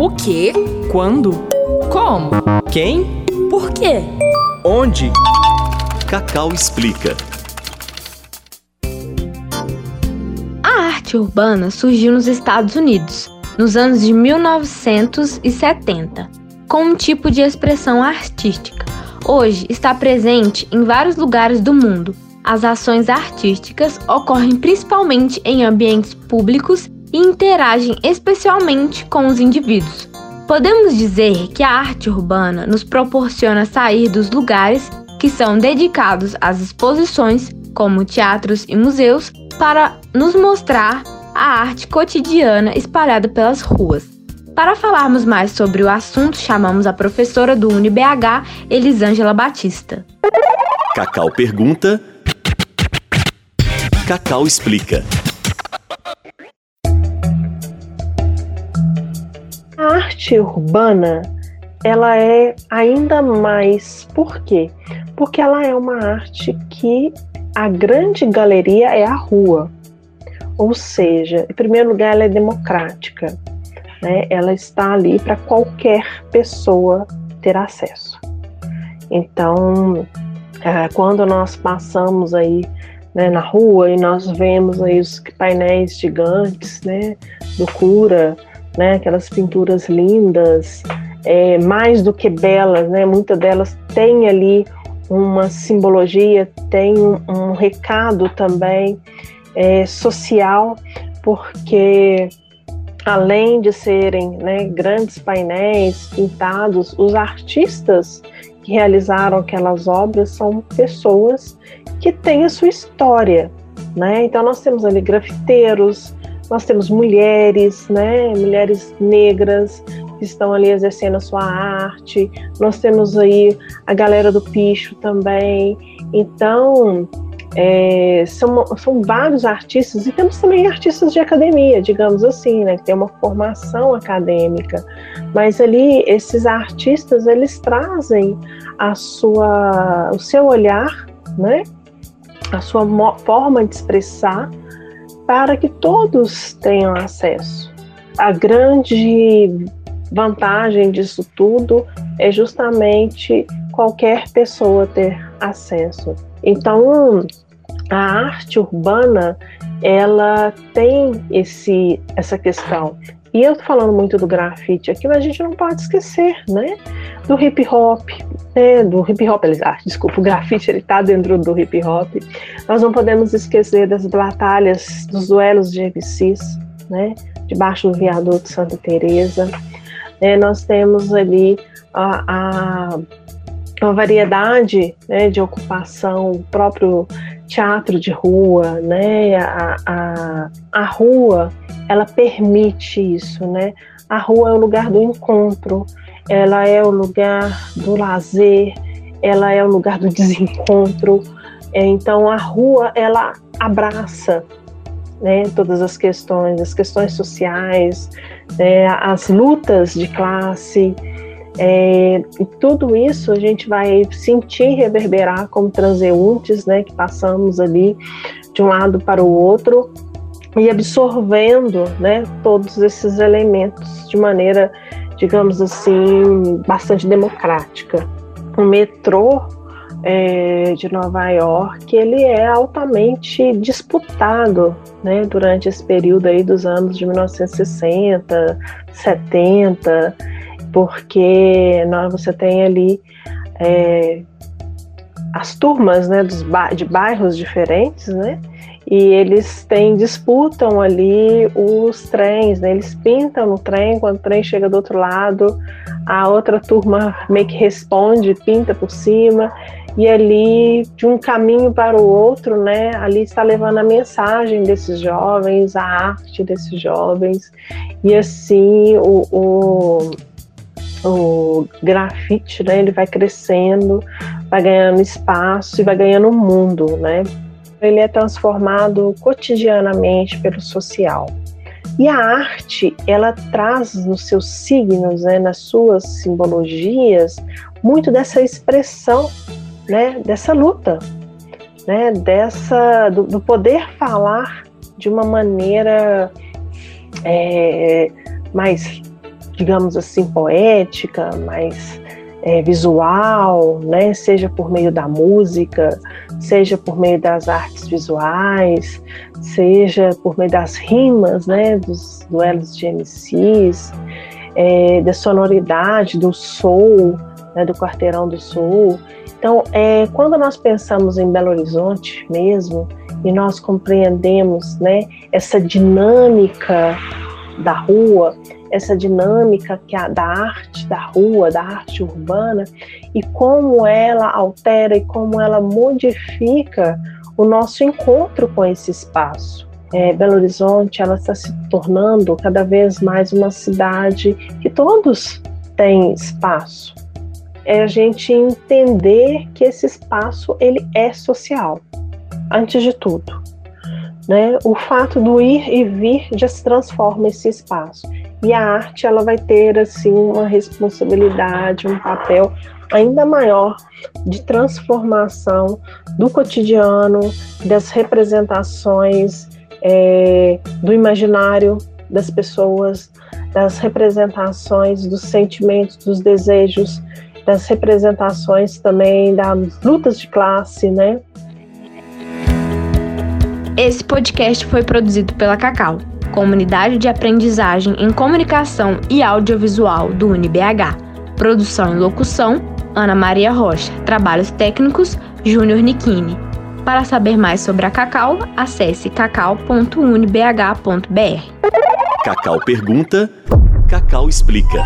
O quê? Quando? Como? Quem? Por quê? Onde? Cacau explica. A arte urbana surgiu nos Estados Unidos, nos anos de 1970, como um tipo de expressão artística. Hoje está presente em vários lugares do mundo. As ações artísticas ocorrem principalmente em ambientes públicos e interagem especialmente com os indivíduos. Podemos dizer que a arte urbana nos proporciona sair dos lugares que são dedicados às exposições, como teatros e museus, para nos mostrar a arte cotidiana espalhada pelas ruas. Para falarmos mais sobre o assunto, chamamos a professora do UniBH, Elisângela Batista. Cacau pergunta. Cacau explica. Arte urbana, ela é ainda mais, por quê? Porque ela é uma arte que a grande galeria é a rua. Ou seja, em primeiro lugar, ela é democrática. Né? Ela está ali para qualquer pessoa ter acesso. Então, é, quando nós passamos aí né, na rua e nós vemos aí os painéis gigantes, né, do cura, né, aquelas pinturas lindas, é, mais do que belas, né, muitas delas têm ali uma simbologia, tem um, um recado também é, social, porque além de serem né, grandes painéis pintados, os artistas que realizaram aquelas obras são pessoas que têm a sua história. Né? Então nós temos ali grafiteiros, nós temos mulheres, né, mulheres negras que estão ali exercendo a sua arte. Nós temos aí a galera do picho também. Então, é, são, são vários artistas e temos também artistas de academia, digamos assim, né, que tem uma formação acadêmica. Mas ali esses artistas eles trazem a sua, o seu olhar, né, a sua forma de expressar para que todos tenham acesso. A grande vantagem disso tudo é justamente qualquer pessoa ter acesso. Então, a arte urbana, ela tem esse, essa questão. E eu tô falando muito do grafite aqui, mas a gente não pode esquecer, né? Do hip hop, Do hip hop, ah, desculpa, o grafite ele tá dentro do hip hop. Nós não podemos esquecer das batalhas, dos duelos de MCs, né? Debaixo do viaduto Santa Teresa. É, nós temos ali a, a uma variedade né, de ocupação, o próprio teatro de rua, né, a, a, a rua, ela permite isso, né, a rua é o lugar do encontro, ela é o lugar do lazer, ela é o lugar do desencontro, é, então a rua, ela abraça né, todas as questões, as questões sociais, né, as lutas de classe, é, e tudo isso a gente vai sentir reverberar como transeuntes, né, que passamos ali de um lado para o outro e absorvendo, né, todos esses elementos de maneira, digamos assim, bastante democrática. O metrô é, de Nova York ele é altamente disputado, né, durante esse período aí dos anos de 1960, 70 porque nós, você tem ali é, as turmas né, dos de bairros diferentes, né? E eles têm, disputam ali os trens, né? Eles pintam o trem, quando o trem chega do outro lado, a outra turma meio que responde, pinta por cima, e ali, de um caminho para o outro, né? Ali está levando a mensagem desses jovens, a arte desses jovens, e assim o, o o grafite, né, ele vai crescendo, vai ganhando espaço e vai ganhando mundo, né? Ele é transformado cotidianamente pelo social. E a arte, ela traz nos seus signos, né, nas suas simbologias, muito dessa expressão, né, dessa luta, né, dessa do, do poder falar de uma maneira é, mais digamos assim, poética, mais é, visual, né? seja por meio da música, seja por meio das artes visuais, seja por meio das rimas, né? dos duelos de MCs, é, da sonoridade, do soul, né? do quarteirão do soul. Então, é, quando nós pensamos em Belo Horizonte mesmo, e nós compreendemos né, essa dinâmica da rua, essa dinâmica que a, da arte da rua, da arte urbana, e como ela altera e como ela modifica o nosso encontro com esse espaço. É, Belo Horizonte ela está se tornando cada vez mais uma cidade que todos têm espaço. É a gente entender que esse espaço ele é social, antes de tudo. Né? O fato do ir e vir já se transforma esse espaço. E a arte ela vai ter assim uma responsabilidade, um papel ainda maior de transformação do cotidiano, das representações é, do imaginário das pessoas, das representações dos sentimentos, dos desejos, das representações também das lutas de classe, né? Esse podcast foi produzido pela Cacau, Comunidade de Aprendizagem em Comunicação e Audiovisual do UniBH. Produção e locução, Ana Maria Rocha. Trabalhos técnicos, Júnior Nikini. Para saber mais sobre a Cacau, acesse cacau.unibh.br. Cacau pergunta, Cacau explica.